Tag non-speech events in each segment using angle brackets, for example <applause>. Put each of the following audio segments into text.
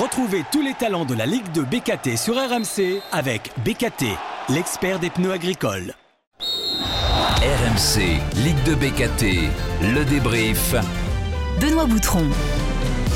Retrouvez tous les talents de la Ligue de BKT sur RMC avec BKT, l'expert des pneus agricoles. RMC, Ligue de BKT, le débrief. Benoît Boutron.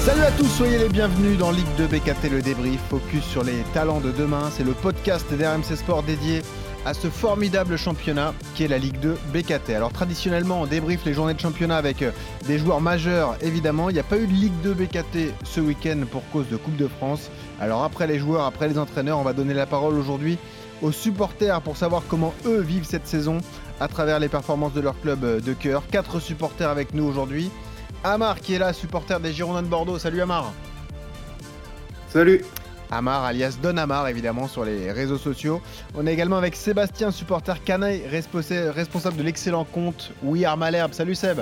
Salut à tous, soyez les bienvenus dans Ligue de BKT, le débrief, focus sur les talents de demain. C'est le podcast d'RMC Sport dédié à ce formidable championnat qui est la Ligue 2 BKT. Alors traditionnellement, on débriefe les journées de championnat avec euh, des joueurs majeurs, évidemment. Il n'y a pas eu de Ligue 2 BKT ce week-end pour cause de Coupe de France. Alors après les joueurs, après les entraîneurs, on va donner la parole aujourd'hui aux supporters pour savoir comment eux vivent cette saison à travers les performances de leur club euh, de cœur. Quatre supporters avec nous aujourd'hui. Amar qui est là, supporter des Girondins de Bordeaux. Salut Amar. Salut. Amar, alias Don Amar, évidemment, sur les réseaux sociaux. On est également avec Sébastien, supporter canaille, responsable de l'excellent compte We Are Malherbe. Salut Seb.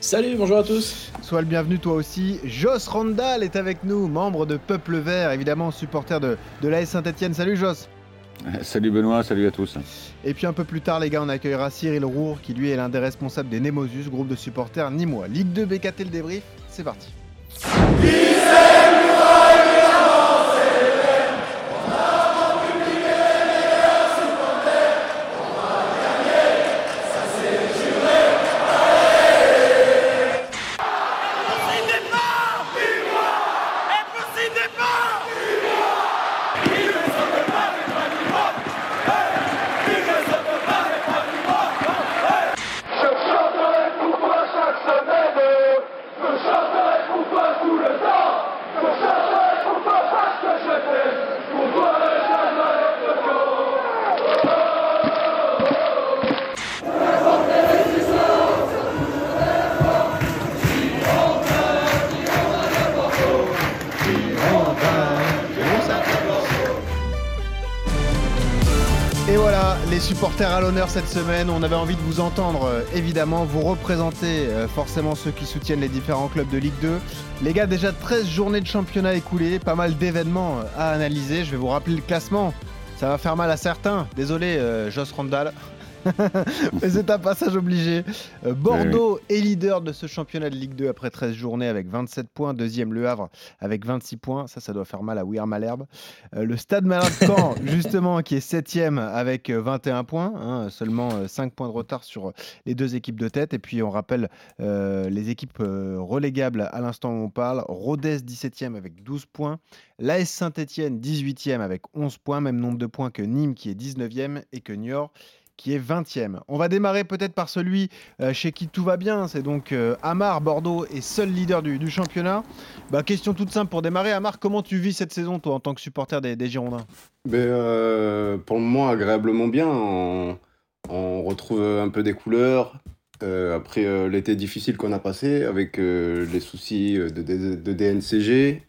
Salut, bonjour à tous. Sois le bienvenu toi aussi. Joss Randall est avec nous, membre de Peuple Vert, évidemment supporter de, de l'AS Saint-Etienne. Salut Joss. Salut Benoît, salut à tous. Et puis un peu plus tard, les gars, on accueillera Cyril Rour, qui lui est l'un des responsables des Nemosus, groupe de supporters nîmois. Ligue 2 BKT le débrief, c'est parti. Supporters à l'honneur cette semaine. On avait envie de vous entendre, euh, évidemment. Vous représentez euh, forcément ceux qui soutiennent les différents clubs de Ligue 2. Les gars, déjà 13 journées de championnat écoulées, pas mal d'événements euh, à analyser. Je vais vous rappeler le classement. Ça va faire mal à certains. Désolé, Joss Randall. <laughs> Mais c'est un passage obligé. Euh, Bordeaux est leader de ce championnat de Ligue 2 après 13 journées avec 27 points. Deuxième, Le Havre avec 26 points. Ça, ça doit faire mal à Weir Malherbe. Euh, le Stade Malade Caen, <laughs> justement, qui est septième avec 21 euh, points. Hein, seulement 5 points de retard sur les deux équipes de tête. Et puis, on rappelle les équipes relégables à l'instant où on parle. Rodez, 17e avec 12 points. L'AS Saint-Etienne, 18e avec 11 points. Même nombre de points que Nîmes, qui est 19e. Et que Niort, qui est 20e. On va démarrer peut-être par celui euh, chez qui tout va bien, c'est donc euh, Amar, Bordeaux est seul leader du, championnat. Bah, question toute simple pour démarrer, Amar, comment tu vis cette saison toi en tant que supporter des, Girondins? Ben, euh, Pour le moment agréablement bien, on, retrouve un peu des couleurs. après l'été difficile qu'on a passé avec les soucis de, de DNCG,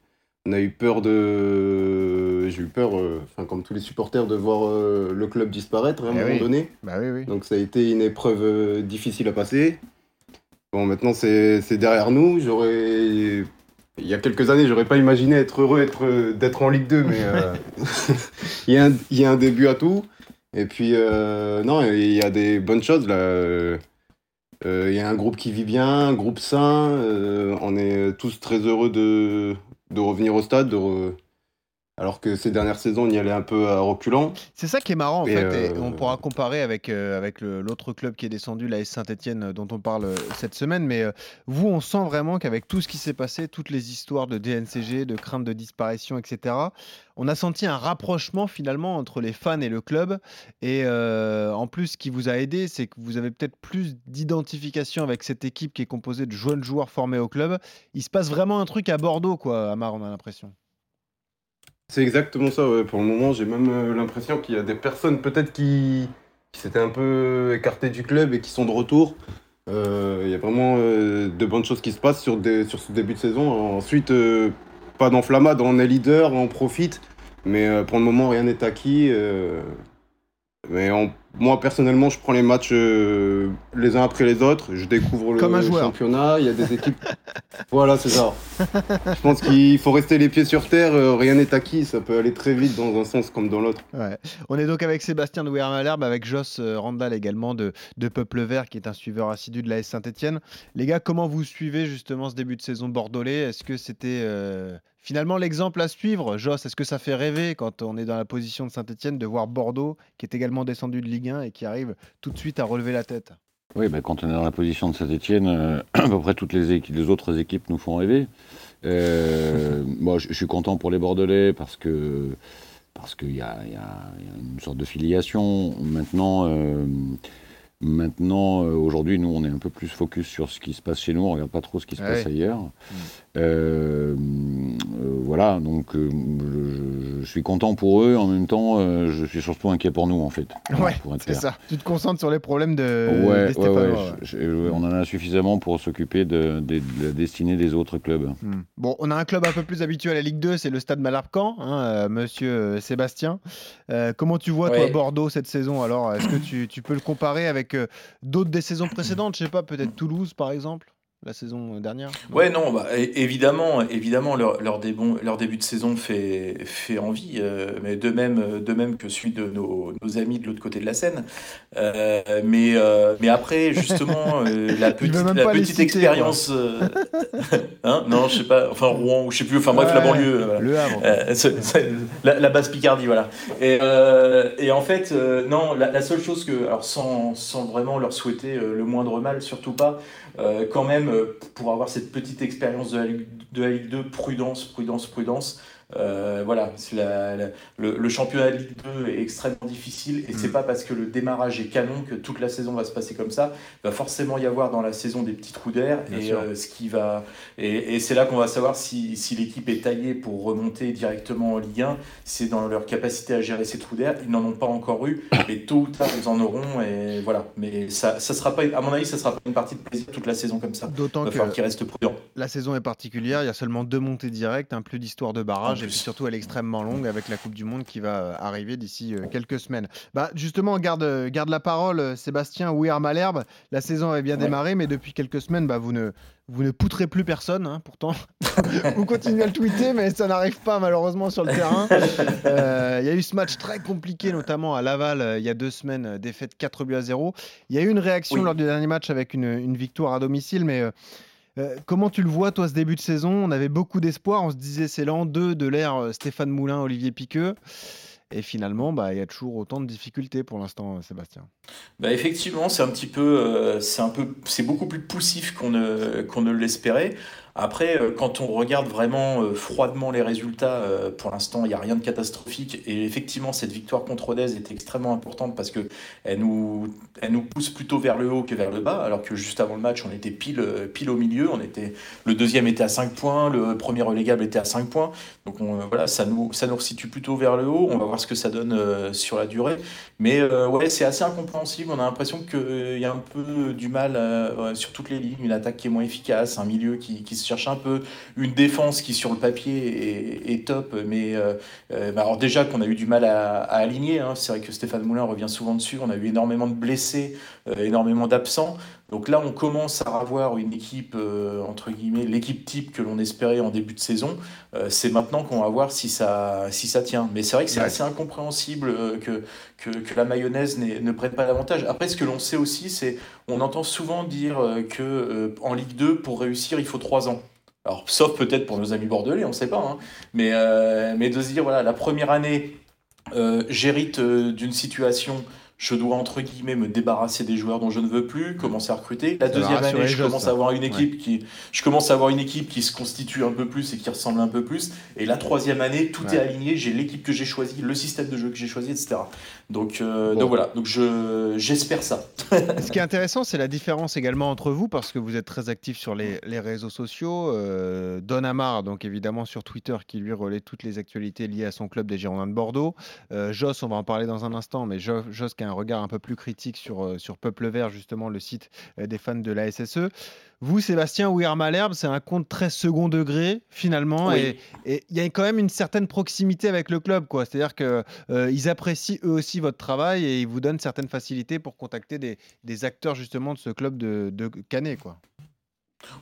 on a eu peur de. J'ai eu peur, euh, enfin, comme tous les supporters, de voir euh, le club disparaître à un eh moment donné. Bah oui, oui. Donc ça a été une épreuve euh, difficile à passer. Bon, maintenant c'est derrière nous. J'aurais. Il y a quelques années, j'aurais pas imaginé être heureux d'être en Ligue 2, mais <laughs> il, y a un, il, y a un, début à tout. Et puis, non, il y a des bonnes choses là. Il y a un groupe qui vit bien, un groupe sain. on est tous très heureux de, de revenir au stade, alors que ces dernières saisons, on y allait un peu à reculant. C'est ça qui est marrant, en fait. Et euh, on pourra comparer avec, euh, avec l'autre club qui est descendu, la Saint-Etienne, euh, dont on parle cette semaine. Mais vous, on sent vraiment qu'avec tout ce qui s'est passé, toutes les histoires de DNCG, de crainte de disparition, etc., on a senti un rapprochement finalement entre les fans et le club. Et en plus, ce qui vous a aidé, c'est que vous avez peut-être plus d'identification avec cette équipe qui est composée de jeunes joueurs formés au club. Il se passe vraiment un truc à Bordeaux, quoi, Amar, on a l'impression. C'est exactement ça, Pour le moment, j'ai même euh, l'impression qu'il y a des personnes peut-être qui, s'étaient un peu écartées du club et qui sont de retour. Euh, il y a vraiment euh, de bonnes choses qui se passent sur, ce début de saison. Ensuite, pas d'enflammade, on est leader, on profite. Mais pour le moment, rien n'est acquis. mais on moi, personnellement, je prends les matchs euh, les uns après les autres. Je découvre le Comme joueur. championnat. Il y a des équipes. <laughs> voilà, c'est ça. Je pense qu'il faut rester les pieds sur terre. euh, rien n'est acquis. Ça peut aller très vite dans un sens comme dans l'autre. Ouais. On est donc avec Sébastien de Malherbe, avec Joss euh, Randall également de, de Peuple Vert, qui est un suiveur assidu de la S Saint-Etienne. Les gars, comment vous suivez justement ce début de saison bordelais? Est-ce que c'était euh, finalement l'exemple à suivre? Joss, est-ce que ça fait rêver quand on est dans la position de Saint-Etienne de voir Bordeaux, qui est également descendu de Ligue 1 et qui arrive tout de suite à relever la tête Oui, quand on est dans la position de Saint-Etienne, <clears throat> à peu près toutes les, les autres équipes nous font rêver. Euh, <laughs> moi, je suis content pour les Bordelais parce que parce qu'il y a une sorte de filiation. Maintenant, euh, maintenant euh, aujourd'hui, nous, on est un peu plus focus sur ce qui se passe chez nous. On regarde pas trop ce qui se Ouais. passe ailleurs. Euh, euh, voilà, donc euh, je, je suis content pour eux. En même temps, euh, je suis surtout inquiet pour nous, en fait. Ouais, C'est ça. Tu te concentres sur les problèmes de, Ouais, des ouais, ouais, Stéphanois, ouais. je- je- on en a suffisamment pour s'occuper de, de- de la destinée des autres clubs. Hmm. Bon, on a un club un peu plus habitué à la Ligue 2, c'est le Stade Malherbe-Caen, hein, euh, monsieur Sébastien. Euh, comment tu vois, toi. Bordeaux cette saison? Alors, est-ce que tu, tu peux le comparer avec euh, d'autres des saisons précédentes. Je sais pas, peut-être Toulouse, par exemple, la saison euh, dernière Ouais, non, bah, évidemment, évidemment leur, leur, débon- leur début de saison fait, fait envie, euh, mais de même, de même que celui de nos, nos amis de l'autre côté de la Seine. Euh, mais, euh, mais après, justement, <laughs> la petite, la citer, expérience. <laughs> hein, non, je sais pas, enfin Rouen, ou je sais plus, enfin bref, la banlieue. voilà. Le Havre. La, la basse Picardie, voilà. Et, et en fait, non, la, la seule chose que, alors sans, sans vraiment leur souhaiter le moindre mal, surtout pas, euh, quand même, euh, pour avoir cette petite expérience de de la Ligue 2, prudence, prudence, prudence. Euh, voilà, c'est la- la- le, le championnat de Ligue 2 est extrêmement difficile et c'est Mm. pas parce que le démarrage est canon que toute la saison va se passer comme ça. Il va forcément y avoir dans la saison des petits trous d'air et euh, ce qui va et, et c'est là qu'on va savoir si, si l'équipe est taillée pour remonter directement en Ligue 1. C'est dans leur capacité à gérer ces trous d'air. Ils n'en ont pas encore eu, mais tôt ou tard ils en auront et voilà. Mais ça, ça sera pas, à mon avis, ça sera pas une partie de plaisir toute la saison comme ça. D'autant Il va que falloir qu'ils restent prudents. la saison est particulière, il y a seulement deux montées directes, un plus d'histoire de barrage, Et puis surtout elle est extrêmement longue avec la Coupe du Monde qui va euh, arriver d'ici euh, quelques semaines. Bah, justement, garde, euh, garde la parole, Sébastien Ouir Malherbe. La saison avait bien Ouais. démarré, mais depuis quelques semaines, bah, vous, ne, vous ne poutrez plus personne, hein, pourtant. <laughs> vous continuez à le tweeter, mais ça n'arrive pas malheureusement sur le terrain. <laughs> Euh, Il y a eu ce match très compliqué, notamment à Laval, euh, il y a deux semaines, défaite 4 buts à 0. Il y a eu une réaction Oui. lors du dernier match avec une, une victoire à domicile, mais euh, euh, comment tu le vois, toi, ce début de saison? On avait beaucoup d'espoir. On se disait, c'est l'an 2 de l'ère euh, Stéphane Moulin, Olivier Piqueux. Et finalement, bah, il y a toujours autant de difficultés pour l'instant, euh, Sébastien. Bah effectivement, c'est un petit euh, peu, c'est beaucoup plus poussif qu'on ne, qu'on ne l'espérait. Après, euh, quand on regarde vraiment froidement les résultats, pour l'instant, il n'y a rien de catastrophique. Et effectivement, cette victoire contre Rodez est extrêmement importante parce que elle nous, elle nous pousse plutôt vers le haut que vers le bas. Alors que juste avant le match, on était pile, pile au milieu. On était, le deuxième était à 5 points, le premier relégable était à 5 points. Donc on, voilà, ça nous, ça nous resitue plutôt vers le haut. On va voir ce que ça donne euh, sur la durée. Mais euh, ouais, c'est assez incompréhensible. On a l'impression qu'il y a un peu du mal euh, sur toutes les lignes. Une attaque qui est moins efficace, un milieu qui, se cherche un peu, une défense qui sur le papier est, top. Mais euh, euh, bah alors déjà qu'on a eu du mal à, aligner. hein. C'est vrai que Stéphane Moulin revient souvent dessus. On a eu énormément de blessés, euh, énormément d'absents. Donc là, on commence à avoir une équipe, euh, entre guillemets, l'équipe type que l'on espérait en début de saison. Euh, c'est maintenant qu'on va voir si ça, si ça tient. Mais c'est vrai que c'est Ouais. assez incompréhensible euh, que, que, que la mayonnaise ne prenne pas davantage. Après, ce que l'on sait aussi, c'est on entend souvent dire que euh, en Ligue 2, pour réussir, il faut trois ans. Alors, sauf peut-être pour nos amis bordelais, on ne sait pas. hein. Mais, mais de se dire, voilà, la première année, j'hérite d'une situation, je dois entre guillemets me débarrasser des joueurs dont je ne veux plus, commencer à recruter. La Ça deuxième année, je commence ça. à avoir une équipe qui, je commence à avoir une équipe qui se constitue un peu plus et qui ressemble un peu plus. Et la troisième année, tout Ouais. est aligné. J'ai l'équipe que j'ai choisie, le système de jeu que j'ai choisi, etc. Donc, euh, Bon. donc voilà. Donc je, j'espère ça. Ce qui est intéressant, c'est la différence également entre vous, parce que vous êtes très actif sur les, les réseaux sociaux. Euh, Don Amar, donc évidemment sur Twitter, qui lui relaie toutes les actualités liées à son club des Girondins de Bordeaux. Euh, Joss, on va en parler dans un instant, mais Jo- Joss qui est un regard un peu plus critique sur, euh, sur Peuple Vert, justement, le site euh, des fans de la SSE. Vous, Sébastien, Ouir Malherbe, c'est un compte très second degré, finalement, Oui. et il y a quand même une certaine proximité avec le club, quoi. C'est-à-dire qu'ils apprécient eux aussi votre travail et ils vous donnent certaines facilités pour contacter des, des acteurs, justement, de ce club de, de Canet, quoi.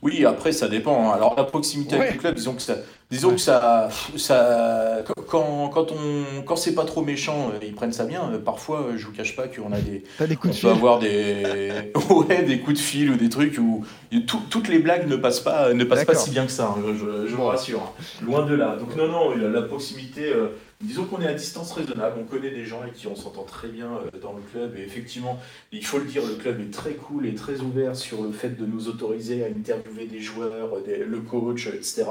Oui, après, ça dépend. hein. Alors, la proximité avec le club, disons que ça, disons que ça, ça, quand, quand on, quand c'est pas trop méchant, euh, ils prennent ça bien. Euh, Parfois, euh, je vous cache pas qu'on a des, des on coups de peut fil avoir des, <laughs> ouais, des coups de fil ou des trucs où tout- toutes les blagues ne passent pas, ne passent pas si bien que ça. hein, je, je- vous rassure. hein. Loin de là. Donc non, non, la proximité. Disons qu'on est à distance raisonnable. On connaît des gens avec qui on s'entend très bien euh, dans le club. Et effectivement, il faut le dire, le club est très cool et très ouvert sur le fait de nous autoriser à interviewer des joueurs, euh, des- le coach, euh, etc.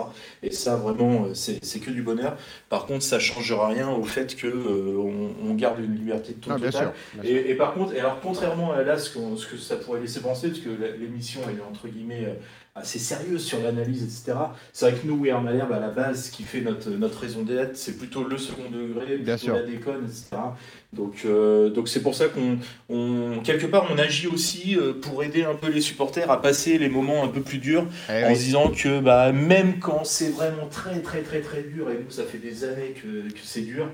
Et ça, vraiment, c'est c'est que du bonheur. Par contre, ça changera rien au fait que euh, on, garde une liberté de ton Ah, bien total. sûr. bien sûr. Et, et par contre, alors contrairement à là, ce, qu'on- ce que ça pourrait laisser penser, parce que l'émission elle est entre guillemets assez sérieuse sur l'analyse, etc. C'est vrai que nous, We Are Malherbe, à la base, ce qui fait notre, notre raison d'être, c'est plutôt le second degré, Bien sûr. la déconne, etc. Donc euh, donc c'est pour ça qu'on, on, quelque part, on agit aussi euh, pour aider un peu les supporters à passer les moments un peu plus durs Eh en oui. se disant que bah, même quand c'est vraiment très très très très dur, et nous ça fait des années que, que c'est dur,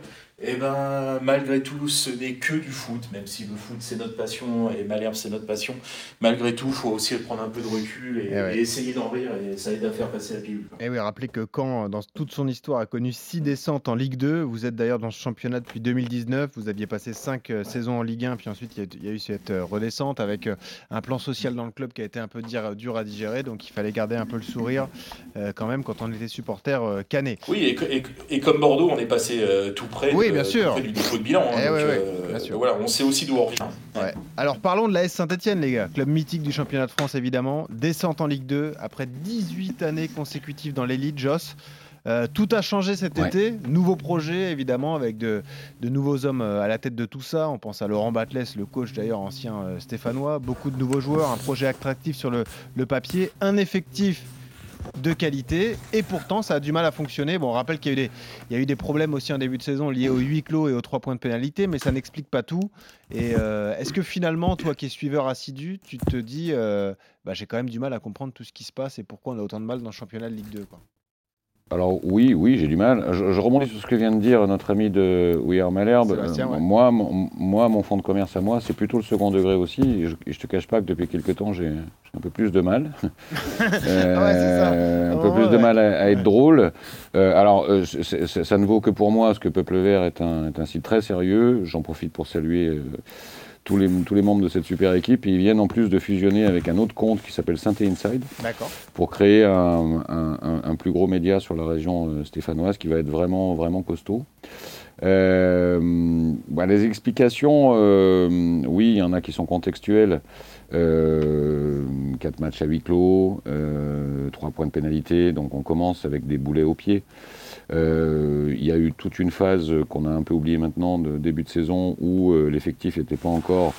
et ben malgré tout ce n'est que du foot, même si le foot c'est notre passion et Malherbe c'est notre passion, malgré tout il faut aussi prendre un peu de recul et, Eh ouais. et essayer d'en rire et ça aide à faire passer la pilule. Et oui, rappelez que Caen, dans toute son histoire, a connu six descentes en Ligue 2. Vous êtes d'ailleurs dans ce championnat depuis 2019. Vous aviez passé cinq euh, saisons en Ligue 1, puis ensuite il y a- il y, a eu cette euh, redescente avec euh, un plan social dans le club qui a été un peu dire- dur à digérer. Donc il fallait garder un peu le sourire euh, quand même quand on était supporter euh, canet. Oui, et, comme Bordeaux, on est passé euh, tout près, Oui, bien sûr. près du dépôt de bilan. hein, Eh donc, ouais, ouais, euh, bien sûr. Voilà, on sait aussi d'où on revient. Ouais. Alors parlons de la S Saint-Etienne, les gars. Club mythique du championnat de France, évidemment. Descente en Ligue 2 après 18 années consécutives dans l'élite, Joss. Euh, tout a changé cet Ouais. été. Nouveau projet, évidemment, avec de, de nouveaux hommes euh, à la tête de tout ça. On pense à Laurent Batles, le coach d'ailleurs ancien euh, stéphanois. Beaucoup de nouveaux joueurs, un projet attractif sur le, le papier, un effectif de qualité et pourtant ça a du mal à fonctionner. Bon, on rappelle qu'il y, a eu des- problèmes aussi en début de saison liés aux huis clos et aux trois points de pénalité, mais ça n'explique pas tout. Et euh, est-ce que finalement, toi qui es suiveur assidu, tu te dis, euh, bah, j'ai quand même du mal à comprendre tout ce qui se passe et pourquoi on a autant de mal dans le championnat de Ligue 2 quoi? Alors oui, oui, j'ai du mal. Je, je rebondis sur ce que vient de dire notre ami de We Are Malherbe. Ouais. moi, mon, moi, mon fonds de commerce à moi, c'est plutôt le second degré aussi. Et je, je te cache pas que depuis quelques temps, j'ai un peu plus de mal. <laughs> Euh, un peu Oh, plus de mal à, à être drôle. Euh, alors, euh, ça ne vaut que pour moi, parce que Peuple Vert est un, est un site très sérieux. J'en profite pour saluer tous, les, tous les membres de cette super équipe. Ils viennent en plus de fusionner avec un autre compte qui s'appelle Synthé Inside D'accord. pour créer un, un- un- un plus gros média sur la région euh, stéphanoise qui va être vraiment, vraiment costaud. Euh, bah, les explications, euh, oui, il y en a qui sont contextuelles. Euh, quatre matchs à huis clos, euh, trois points de pénalité, donc on commence avec des boulets au pied. Euh, Il y a eu toute une phase qu'on a un peu oubliée maintenant de début de saison où euh, l'effectif n'était pas encore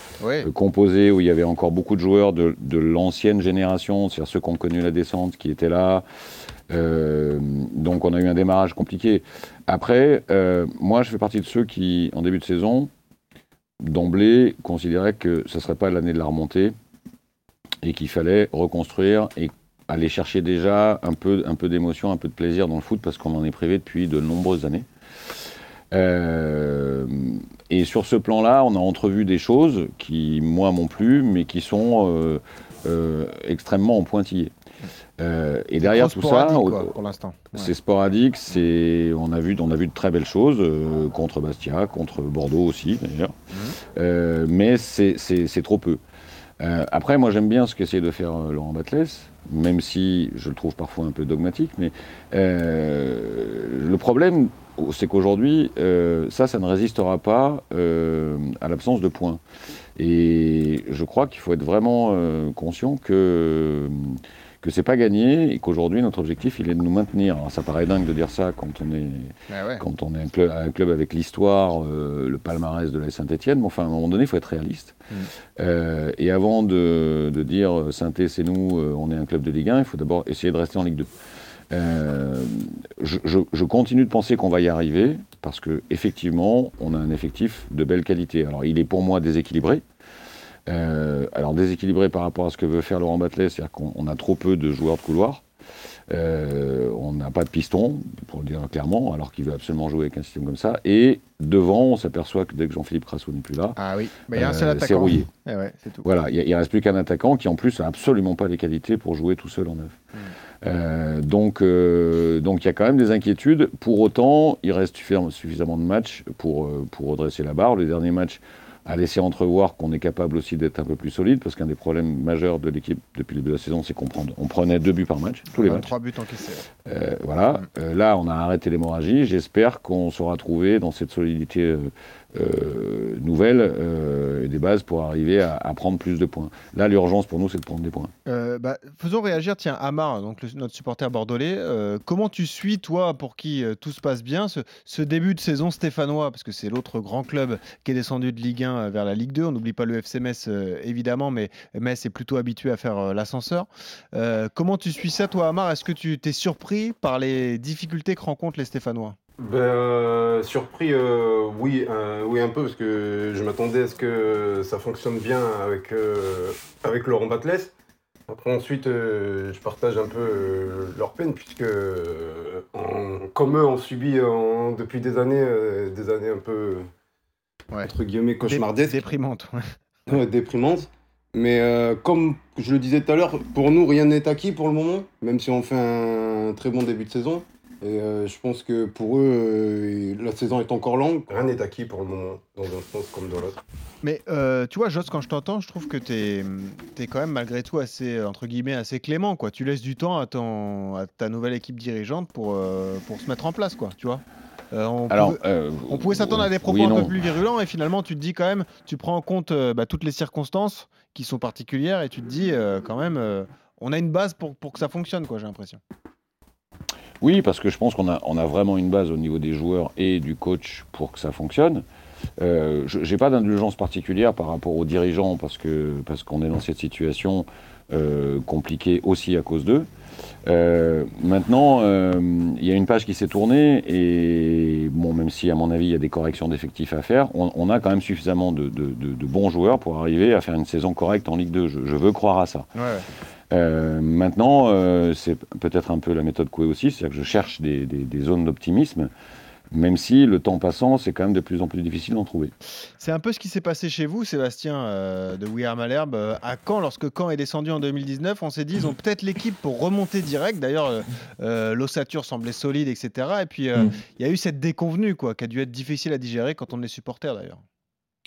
euh, composé, où il y avait encore beaucoup de joueurs de, de l'ancienne génération, c'est-à-dire ceux qui ont connu la descente, qui étaient là. Euh, donc on a eu un démarrage compliqué. Après, euh, moi je fais partie de ceux qui, en début de saison, d'emblée, considéraient que ce ne serait pas l'année de la remontée et qu'il fallait reconstruire et aller chercher déjà un peu, un peu d'émotion, un peu de plaisir dans le foot parce qu'on en est privé depuis de nombreuses années. Euh, et sur ce plan-là, on a entrevu des choses qui, moi, m'ont plu, mais qui sont euh, euh, extrêmement en pointillés. Euh, et derrière tout ça, sporadique, au- quoi, pour l'instant. Ouais. c'est sporadique, c'est on a vu on a vu de très belles choses contre Bastia, contre Bordeaux aussi d'ailleurs. Euh, mais c'est c'est- c'est trop peu. Euh, après, moi j'aime bien ce qu'essaie de faire euh, Laurent Batles, même si je le trouve parfois un peu dogmatique, mais euh, le problème c'est qu'aujourd'hui ça ça ne résistera pas à l'absence de points. Et je crois qu'il faut être vraiment conscient que que c'est pas gagné et qu'aujourd'hui notre objectif il est de nous maintenir. Alors, ça paraît dingue de dire ça quand on est ouais. quand on est un club, un club avec l'histoire, euh, le palmarès de la Saint-Etienne, mais enfin à un moment donné il faut être réaliste. Mm. Euh, et avant de, de dire saint c'est nous, euh, on est un club de Ligue 1, il faut d'abord essayer de rester en Ligue 2. Euh, je, je- je continue de penser qu'on va y arriver parce que effectivement, on a un effectif de belle qualité. Alors, il est pour moi déséquilibré. Euh, alors déséquilibré par rapport à ce que veut faire Laurent Battelet, c'est-à-dire qu'on a trop peu de joueurs de couloir. Euh, on n'a pas de piston, pour le dire clairement, alors qu'il veut absolument jouer avec un système comme ça. Et devant, on s'aperçoit que dès que Jean-Philippe Crasso n'est plus là, ah oui. il y a un seul euh, attaquant. c'est rouillé. Eh ouais, tout. Voilà, il ne reste plus qu'un attaquant qui en plus n'a absolument pas les qualités pour jouer tout seul en neuf. Hmm. Euh, donc, donc il y a quand même des inquiétudes. Pour autant, il reste suffisamment- de matchs pour, pour redresser la barre. Le dernier match a laissé entrevoir qu'on est capable aussi d'être un peu plus solide, parce qu'un des problèmes majeurs de l'équipe depuis le début de la saison, c'est qu'on prend- on prenait deux buts par match, tous les matchs. 23 buts encaissés. Euh, voilà. Euh, là, on a arrêté l'hémorragie. J'espère qu'on saura trouver dans cette solidité euh, euh, nouvelle euh, des bases pour arriver à, prendre plus de points. Là, l'urgence pour nous, c'est de prendre des points. Euh, bah, faisons réagir, tiens, Amar, donc notre supporter bordelais. comment tu suis, toi, pour qui tout se passe bien, ce, début de saison stéphanois? Parce que c'est l'autre grand club qui est descendu de Ligue 1 vers la Ligue 2. On n'oublie pas le FC Metz, évidemment, mais Metz est plutôt habitué à faire l'ascenseur. Comment tu suis ça, toi, Amar? Est-ce que tu t'es surpris par les difficultés que rencontrent les Stéphanois? Ben, euh, surpris, euh, oui, euh, oui, un peu, parce que je m'attendais à ce que ça fonctionne bien avec, avec Laurent Batles. Après, ensuite, je partage un peu leur peine, puisque, comme eux, on subit depuis des années, des années un peu, Ouais. entre guillemets, cauchemardesques. Déprimante. ouais. Ouais, déprimante. Mais comme je le disais tout à l'heure, pour nous, rien n'est acquis pour le moment, même si on fait un très bon début de saison. Et euh, je pense que pour eux, euh, la saison est encore longue. Rien n'est acquis pour le moment, dans un sens comme dans l'autre. Mais euh, tu vois, Joss, quand je t'entends, je trouve que tu es, quand même malgré tout assez, entre guillemets, assez clément. Quoi. Tu laisses du temps à, ton, à ta nouvelle équipe dirigeante pour, euh, pour se mettre en place, quoi, tu vois. Euh, on Alors, pouvait, euh, on pouvait s'attendre à des propos oui un peu plus virulents et finalement, tu te dis quand même, tu prends en compte euh, bah, toutes les circonstances qui sont particulières et tu te dis euh, quand même, euh, on a une base pour, pour que ça fonctionne, quoi, j'ai l'impression. Oui, parce que je pense qu'on a, vraiment une base au niveau des joueurs et du coach pour que ça fonctionne. Euh, je n'ai pas d'indulgence particulière par rapport aux dirigeants parce qu'on est dans cette situation euh, compliquée aussi à cause d'eux. Euh, maintenant, euh, il y a une page qui s'est tournée et bon, même si à mon avis il y a des corrections d'effectifs à faire, on, a quand même suffisamment de, bons joueurs pour arriver à faire une saison correcte en Ligue 2. Je, veux croire à ça. Euh, maintenant, euh, c'est peut-être un peu la méthode Coué aussi, c'est-à-dire que je cherche des, des- des zones d'optimisme, même si le temps passant, c'est quand même de plus en plus difficile d'en trouver. C'est un peu ce qui s'est passé chez vous, Sébastien, euh, de We Are Malherbe. À Caen, lorsque Caen est descendu en 2019, on s'est dit, ils ont peut-être l'équipe pour remonter direct. D'ailleurs, l'ossature semblait solide, etc. Et puis, euh, Mm. il y a eu cette déconvenue, quoi, qui a dû être difficile à digérer quand on est supporter, d'ailleurs.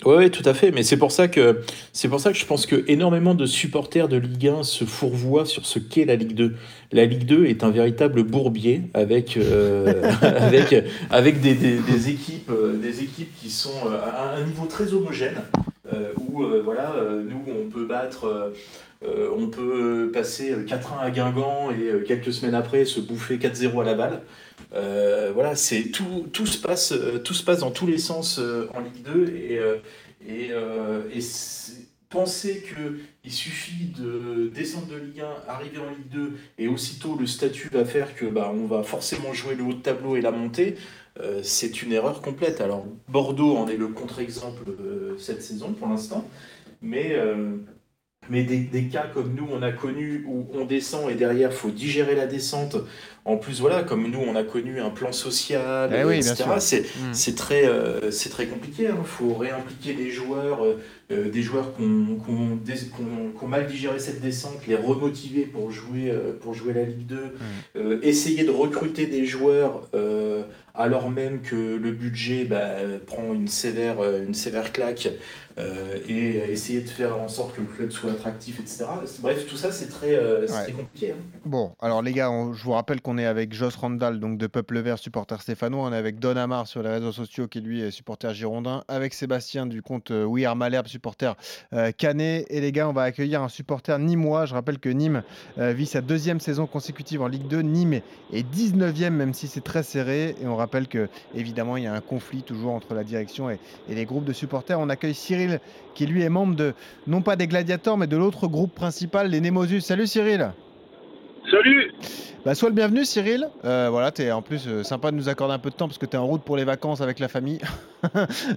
Oui, tout à fait. Mais c'est pour ça que pour ça que je pense que énormément de supporters de Ligue 1 se fourvoient sur ce qu'est la Ligue 2. La Ligue 2 est un véritable bourbier avec euh, <laughs> avec avec des, des, équipes euh, des équipes qui sont euh, à un niveau très homogène où voilà nous on peut battre euh, euh, on peut passer 4-1 à Guingamp et euh, quelques semaines après se bouffer 4-0 à la balle. Euh, voilà, c'est tout, tout se passe, euh, tout se passe dans tous les sens euh, en Ligue 2 et, euh, et, euh, penser que il suffit de descendre de Ligue 1, arriver en Ligue 2 et aussitôt le statut va faire que bah, on va forcément jouer le haut de tableau et la montée, euh, c'est une erreur complète. Alors Bordeaux en est le contre-exemple euh, cette saison pour l'instant, mais euh, mais des, des cas comme nous on a connu où on descend et derrière faut digérer la descente. En plus voilà comme nous on a connu un plan social, Eh oui, etc. C'est Mm. c'est très, euh, c'est très compliqué. Il faut réimpliquer les joueurs, euh, euh, des joueurs qui ont, qui ont mal digéré cette descente, les remotiver pour jouer, euh, pour jouer la Ligue 2, Mm. euh, essayer de recruter des joueurs euh, alors même que le budget bah, euh, prend une sévère, euh, une sévère claque euh, et essayer de faire en sorte que le club soit attractif, etc. Bref, tout ça c'est très, euh, c'est Ouais. très compliqué. hein. Bon, alors les gars, on- je vous rappelle qu'on est avec Joss Randall, donc de Peuple Vert, supporter stéphanois. On est avec Don Amar sur les réseaux sociaux, qui lui est supporter girondin. Avec Sébastien du compte euh, We Are Malherbe, supporter euh, canet. Et les gars, on va accueillir un supporter nîmois. Je rappelle que Nîmes euh, vit sa deuxième saison consécutive en Ligue 2. Nîmes est 19e, même si c'est très serré. Et on rappelle que, évidemment, il y a un conflit toujours entre la direction et, et les groupes de supporters. On accueille Cyril, qui lui est membre de, non pas des Gladiators, mais de l'autre groupe principal, les Némosus. Salut Cyril Salut Bah, sois le bienvenu, Cyril. Euh, voilà, t'es en plus euh, sympa de nous accorder un peu de temps parce que tu es en route pour les vacances avec la famille. <laughs>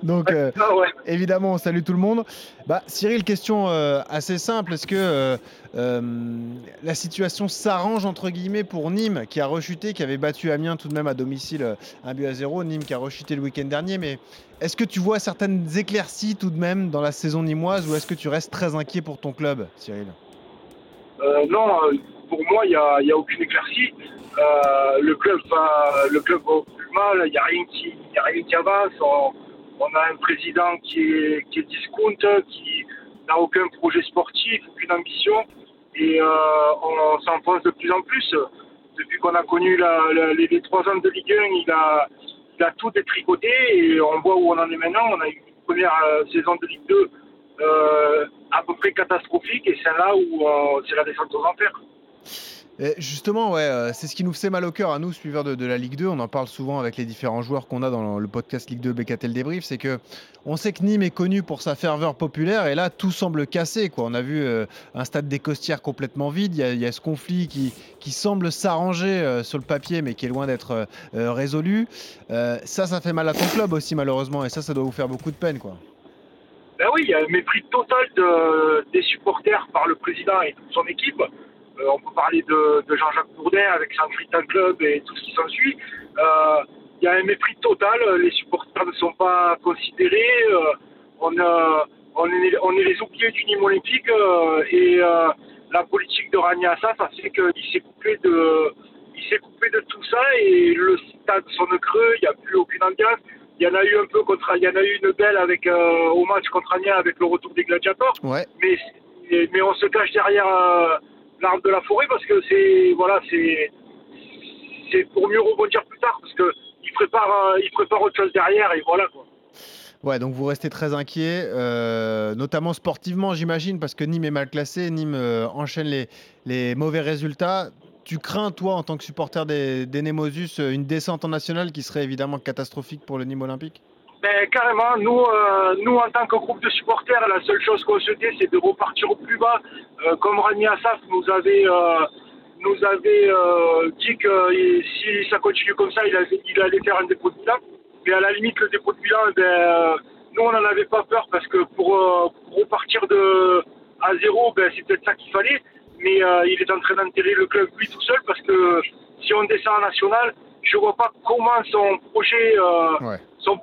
Donc, euh, Ah ouais. évidemment, on salue tout le monde. Bah, Cyril, question assez simple. Est-ce que la situation s'arrange entre guillemets pour Nîmes, qui a rechuté, qui avait battu Amiens tout de même à domicile un but à zéro. Nîmes qui a rechuté le week-end dernier. Mais est-ce que tu vois certaines éclaircies tout de même dans la saison nîmoise ou est-ce que tu restes très inquiet pour ton club, Cyril? Non, euh, pour moi, il n'y a, y a aucune éclaircie. Euh, le club va, le club va au plus mal. Il n'y a rien qui, a rien qui avance. On, on a un président qui est, discount, qui n'a aucun projet sportif, aucune ambition, et euh, on, s'enfonce de plus en plus. Depuis qu'on a connu les, trois ans de Ligue 1, il a, il a tout détricoté et on voit où on en est maintenant. On a eu une première euh, saison de Ligue 2 euh, à peu près catastrophique et c'est là où euh, c'est la descente aux enfers. Justement, ouais, euh, c'est ce qui nous fait mal au cœur à nous, suiveurs de, la Ligue 2. On en parle souvent avec les différents joueurs qu'on a dans le podcast Ligue 2 BKT le débrief. C'est que on sait que Nîmes est connu pour sa ferveur populaire et là, tout semble cassé. Quoi. On a vu euh, un stade des Costières complètement vide. Il y a, ce conflit qui, qui semble s'arranger euh, sur le papier, mais qui est loin d'être euh, euh, résolu. Euh, ça, ça fait mal à ton club aussi, malheureusement. Et ça, ça doit vous faire beaucoup de peine. Quoi. Ben oui, il y a un mépris total de- des supporters par le président et toute son équipe. Euh, on peut parler de, Jean-Jacques Bourdin avec son Critan Club et tout ce qui s'ensuit. Euh, Il y a un mépris total. Les supporters ne sont pas considérés. Euh, on, euh, on, est, les oubliés du Nîmes olympique et la politique de Rania Assaf a fait qu'il s'est coupé de s'est coupé de tout ça et le stade sonne creux, il n'y a plus aucune ambiance. Il y en a eu un peu contre, il y en a eu une belle avec euh, au match contre Amiens avec le retour des gladiators, Ouais. mais on se cache derrière euh, l'arbre de la forêt parce que c'est voilà c'est c'est pour mieux rebondir plus tard parce que il prépare euh, il prépare autre chose derrière et voilà quoi. Ouais, donc vous restez très inquiet, euh, notamment sportivement, j'imagine, parce que Nîmes est mal classé, Nîmes euh, enchaîne les, les mauvais résultats. Tu crains, toi, en tant que supporter des, des Nemosus, euh, une descente en national qui serait évidemment catastrophique pour le Nîmes olympique? Ben, carrément, nous, euh, nous en tant que groupe de supporters, la seule chose qu'on dit, c'est de repartir au plus bas. Euh, comme Rami Assaf nous avait, nous avait dit que si ça continue comme ça, il, il allait faire un dépôt de bilan. Mais à la limite, le dépôt de bilan, ben, nous, on n'en avait pas peur parce que pour, pour repartir de, à zéro, ben, c'est peut-être ça qu'il fallait. Mais euh, il est en train d'enterrer le club lui tout seul parce que si on descend en national, je vois pas comment son projet, euh, Ouais. son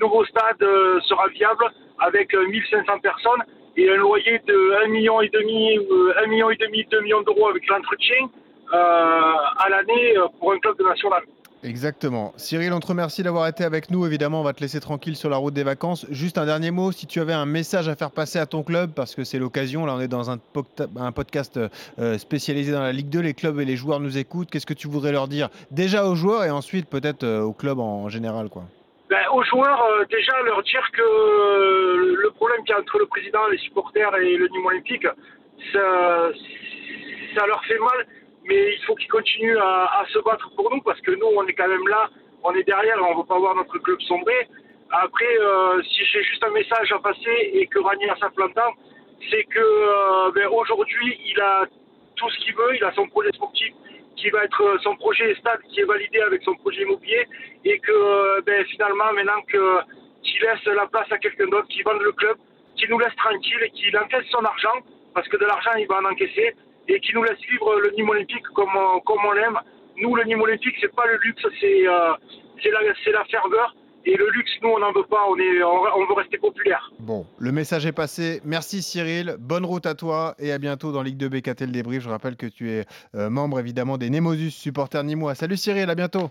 nouveau stade euh, sera viable avec euh, 1500 personnes et un loyer de 1 million et demi ou 1 million et demi 2 millions d'euros avec l'entretien à l'année pour un club de national. Exactement. Cyril, on te remercie d'avoir été avec nous. Évidemment, on va te laisser tranquille sur la route des vacances. Juste un dernier mot, si tu avais un message à faire passer à ton club, parce que c'est l'occasion, là on est dans un, podcast euh, spécialisé dans la Ligue 2, les clubs et les joueurs nous écoutent, qu'est-ce que tu voudrais leur dire Déjà aux joueurs et ensuite peut-être euh, au club en, général quoi? Ben, aux joueurs, euh, déjà leur dire que le problème qu'il y a entre le président, les supporters et le Nîmes Olympique, ça, ça leur fait mal, mais il faut qu'ils continuent à, se battre pour nous parce que nous, on est quand même là, on est derrière, on ne veut pas voir notre club sombrer. Après, euh, si j'ai juste un message à passer et que Ranier a sa l'entend, c'est que euh, ben, aujourd'hui, il a tout ce qu'il veut, il a son projet sportif qui va être euh, son projet stade qui est validé avec son projet immobilier et que ben, finalement maintenant que qu'il laisse la place à quelqu'un d'autre, qui vende le club, qui nous laisse tranquille et qu'il encaisse son argent parce que de l'argent il va en encaisser et qui nous laisse vivre le Nîmes Olympique comme on, comme on l'aime. Nous le Nîmes Olympique c'est pas le luxe, c'est euh, la la ferveur et le luxe nous on n'en veut pas, on est on, on veut rester populaire. Bon, le message est passé. Merci Cyril, bonne route à toi et à bientôt dans Ligue 2 BKT le débrief. Je rappelle que tu es euh, membre évidemment des Nemosus supporters nîmois. Salut Cyril, à bientôt.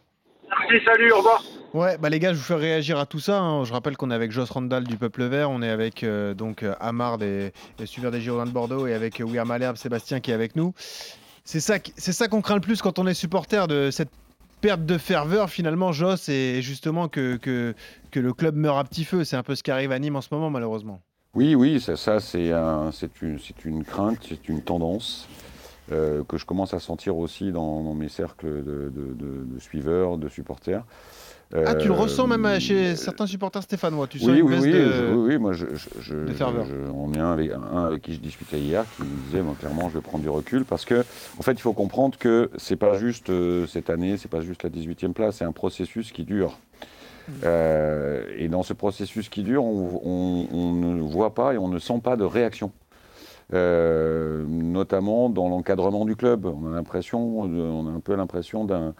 Merci, salut, au revoir. Ouais, bah les gars, je vous fais réagir à tout ça. hein. Je rappelle qu'on est avec Joss Randall du Peuple Vert, on est avec euh, donc euh, Amar des, des suiveurs des Girondins de Bordeaux et avec euh, William Malherbe, Sébastien qui est avec nous. C'est ça, c'est ça qu'on craint le plus quand on est supporter de cette perte de ferveur finalement, Joss, et justement que, le club meurt à petit feu. C'est un peu ce qui arrive à Nîmes en ce moment malheureusement. Oui, oui, ça, ça c'est un- c'est une, crainte, c'est une tendance que je commence à sentir aussi dans, mes cercles de suiveurs, de supporters. Ah, tu le Euh, ressens même chez certains supporters stéphanois. Tu sens oui, une oui, baisse oui, de... je- oui, oui, moi, je, je, je- je- on est un avec, un avec qui je discutais hier qui me disait, moi, clairement, je vais prendre du recul parce que, en fait, il faut comprendre que c'est pas juste euh, cette année, c'est pas juste la 18e place, c'est un processus qui dure. Mm. Euh, et dans ce processus qui dure, on, on- on ne voit pas et on ne sent pas de réaction. Euh, notamment dans l'encadrement du club. On a l'impression, on a un peu l'impression d'un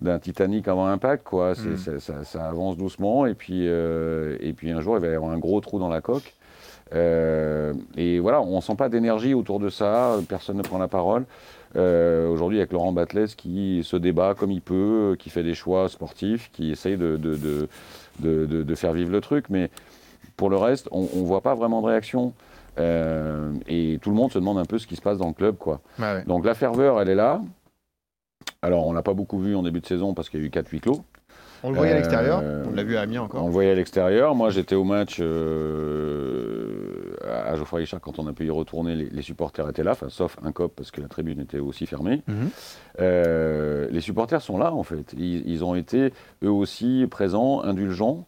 d'un Titanic avant impact, quoi. C'est- Mm. ça, ça- ça avance doucement et puis, euh, et puis un jour il va y avoir un gros trou dans la coque. Euh, et voilà, on sent pas d'énergie autour de ça, personne ne prend la parole. Euh, Aujourd'hui, avec Laurent Batles qui se débat comme il peut, qui fait des choix sportifs, qui essaye de, de, de, de- faire vivre le truc, mais pour le reste, on ne voit pas vraiment de réaction. Euh, et tout le monde se demande un peu ce qui se passe dans le club, quoi. Ouais. Donc la ferveur, elle est là. Alors, on l'a pas beaucoup vu en début de saison parce qu'il y a eu 4 huis clos. On le voyait à Euh, l'extérieur. On l'a vu à Amiens On encore. le voyait à l'extérieur. Moi, j'étais au match euh, à Geoffroy Richard quand on a pu y retourner. Les, les supporters étaient là, enfin, sauf un cop parce que la tribune était aussi fermée. Mhm. Euh, les supporters sont là, en fait. Ils, ils ont été eux aussi présents, indulgents.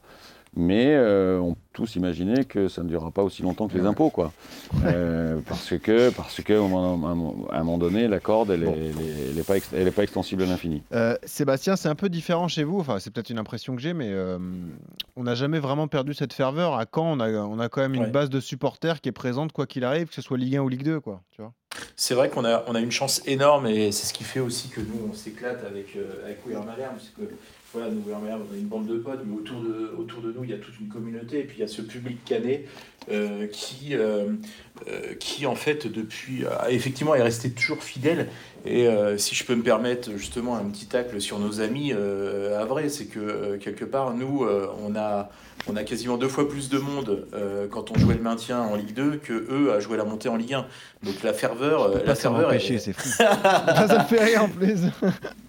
Mais euh, on peut tous imaginer que ça ne durera pas aussi longtemps que les impôts, quoi. Euh, parce que, parce que, à un moment donné, la corde, elle n'est Bon. elle est pas, elle est pas extensible à l'infini. Euh, Sébastien, c'est un peu différent chez vous. Enfin, c'est peut-être une impression que j'ai, mais euh, on n'a jamais vraiment perdu cette ferveur. À Caen, on a, on a quand même une Ouais. base de supporters qui est présente quoi qu'il arrive, que ce soit Ligue 1 ou Ligue 2, quoi. Tu vois C'est vrai qu'on a, on a une chance énorme et c'est ce qui fait aussi que nous, on s'éclate avec, euh, avec We Are Malherbe. C'est que, voilà, nous, on une bande de potes, mais autour de, autour de nous, il y a toute une communauté et puis il y a ce public canet euh, qui, euh, euh, qui, en fait, depuis, effectivement, est resté toujours fidèle. Et euh, si je peux me permettre justement un petit tacle sur nos amis euh, à vrai, c'est que euh, quelque part, nous, euh, on, a, on a quasiment deux fois plus de monde euh, quand on jouait le maintien en Ligue 2 que eux à jouer la montée en Ligue 1. Donc la ferveur, euh, Pas la ferveur, empêcher, est- c'est fou. <laughs> Ça me fait rire en plus.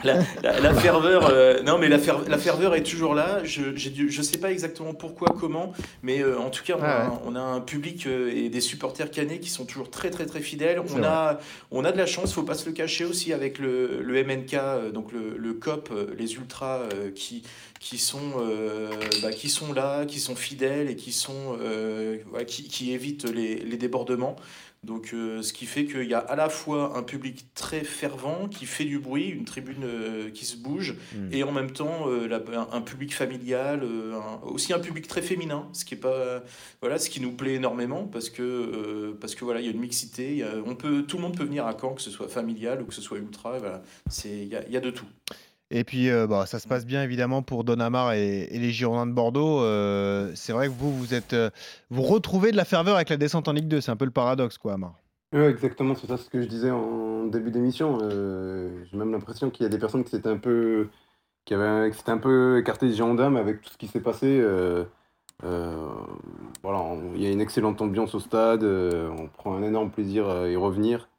la, la- la ferveur, euh, non mais la, fer- la ferveur est toujours là. Je, je sais pas exactement pourquoi, comment, mais euh, en tout cas, on, a, Ah ouais. un- on a un public euh, et des supporters canets qui sont toujours très très très fidèles. On a, on a de la chance, faut pas se le cacher aussi avec le, MNK, euh, donc le, COP, euh, les ultras euh, qui qui sont bah, qui sont là, qui sont fidèles et qui évitent les débordements. Donc, euh, ce qui fait qu'il y a à la fois un public très fervent qui fait du bruit, une tribune euh, qui se bouge, Mm. et en même temps euh, la- un, un public familial, un- aussi un public très féminin, ce qui est pas, voilà, ce qui nous plaît énormément parce que parce que voilà, il y a une mixité, il y a- on peut, tout le monde peut venir à Caen, que ce soit familial ou que ce soit ultra, et voilà, c'est, il y a, y a de tout. Et puis, euh, bah, ça se passe bien évidemment pour Donamar et, et les Girondins de Bordeaux. Euh, c'est vrai que vous, vous êtes, euh, vous retrouvez de la ferveur avec la descente en Ligue 2. C'est un peu le paradoxe, quoi, Amar. Ouais, exactement, c'est ça ce que je disais en début d'émission. J'ai même l'impression qu'il y a des personnes qui s'étaient un peu, qui avaient, qui un peu écartées des gendarmes avec tout ce qui s'est passé. Voilà, il y a une excellente ambiance au stade, on prend un énorme plaisir à y revenir.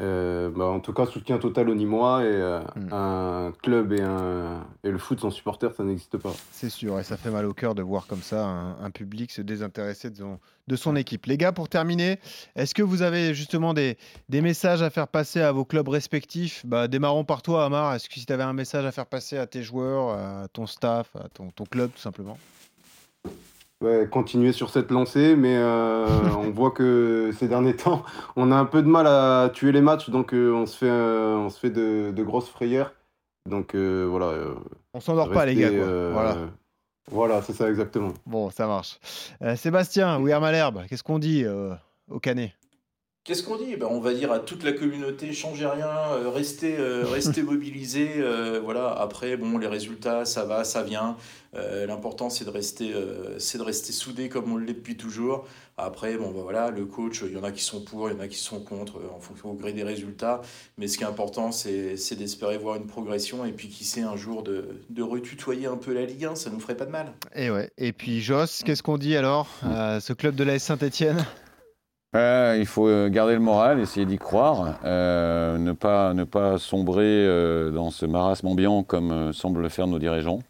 Euh, bah, en tout cas, soutien total au Nîmois et euh, Mm. un club et, un, et le foot sans supporter, ça n'existe pas. C'est sûr, et ça fait mal au cœur de voir comme ça un, un public se désintéresser de son, de son équipe. Les gars, pour terminer, est-ce que vous avez justement des, des messages à faire passer à vos clubs respectifs? Bah, Démarrons par toi, Amar. Est-ce que si tu avais un message à faire passer à tes joueurs, à ton staff, à ton, ton club, tout simplement? Ouais, continuer sur cette lancée, mais euh, <laughs> on voit que ces derniers temps, on a un peu de mal à tuer les matchs, donc euh, on se fait, euh, on se fait de, de grosses frayeurs. Donc voilà. On s'endort pas, les gars. Quoi. Voilà. Voilà, c'est ça exactement. Bon, ça marche. Sébastien, Ouier Malherbe, qu'est-ce qu'on dit au Canet? Qu'est-ce qu'on dit? Ben, On va dire à toute la communauté, changez rien, euh, restez, euh, <laughs> restez mobilisés. euh, voilà. Après, bon, les résultats, ça va, ça vient. L'important, c'est de rester, c'est de rester soudé comme on l'est depuis toujours. Après, bon, ben, voilà, le coach, il y en a qui sont pour, il y en a qui sont contre, en fonction au gré des résultats. Mais ce qui est important, c'est c'est d'espérer voir une progression et puis qui sait un jour de, de retutoyer un peu la Ligue 1, ça nous ferait pas de mal. Et ouais. Et puis Joss, qu'est-ce qu'on dit alors à ce club de la Saint-Etienne Euh, il faut euh, garder le moral, essayer d'y croire, euh, ne, pas, ne pas sombrer euh, dans ce marasme ambiant comme euh, semblent le faire nos dirigeants,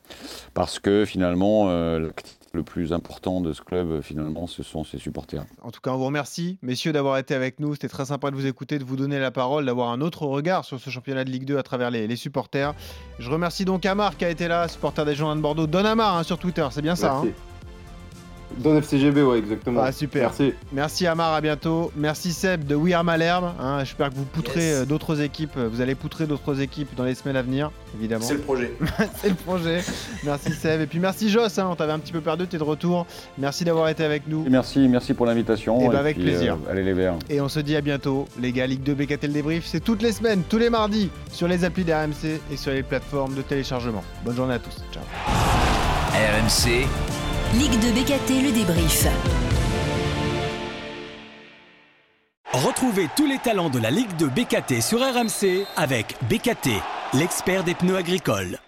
parce que finalement, euh, le plus important de ce club, finalement, ce sont ses supporters. En tout cas, on vous remercie, messieurs, d'avoir été avec nous. C'était très sympa de vous écouter, de vous donner la parole, d'avoir un autre regard sur ce championnat de Ligue 2 à travers les, les supporters. Je remercie donc Amar qui a été là, supporter des Girondins de Bordeaux. Don Amar hein, sur Twitter, c'est bien ça. Merci. hein Don FCGB, ouais, exactement. Ah, super. Merci. Merci Amar, à bientôt. Merci Seb de We Are Malherbe. hein. J'espère que vous poutrez Yes. euh, d'autres équipes. Vous allez poutrer d'autres équipes dans les semaines à venir, évidemment. C'est le projet. <laughs> C'est le projet. Merci Seb. Et puis merci Joss, hein, on t'avait un petit peu perdu, t'es de retour. Merci d'avoir été avec nous. Et merci, merci pour l'invitation. Eh ben, avec puis, plaisir. euh, allez les Verts. Et on se dit à bientôt, les gars. Ligue 2 BKT le débrief, c'est toutes les semaines, tous les mardis, sur les applis d'RMC et sur les plateformes de téléchargement. Bonne journée à tous. Ciao. RMC, Ligue de BKT le débrief. Retrouvez tous les talents de la Ligue de BKT sur RMC avec BKT, l'expert des pneus agricoles.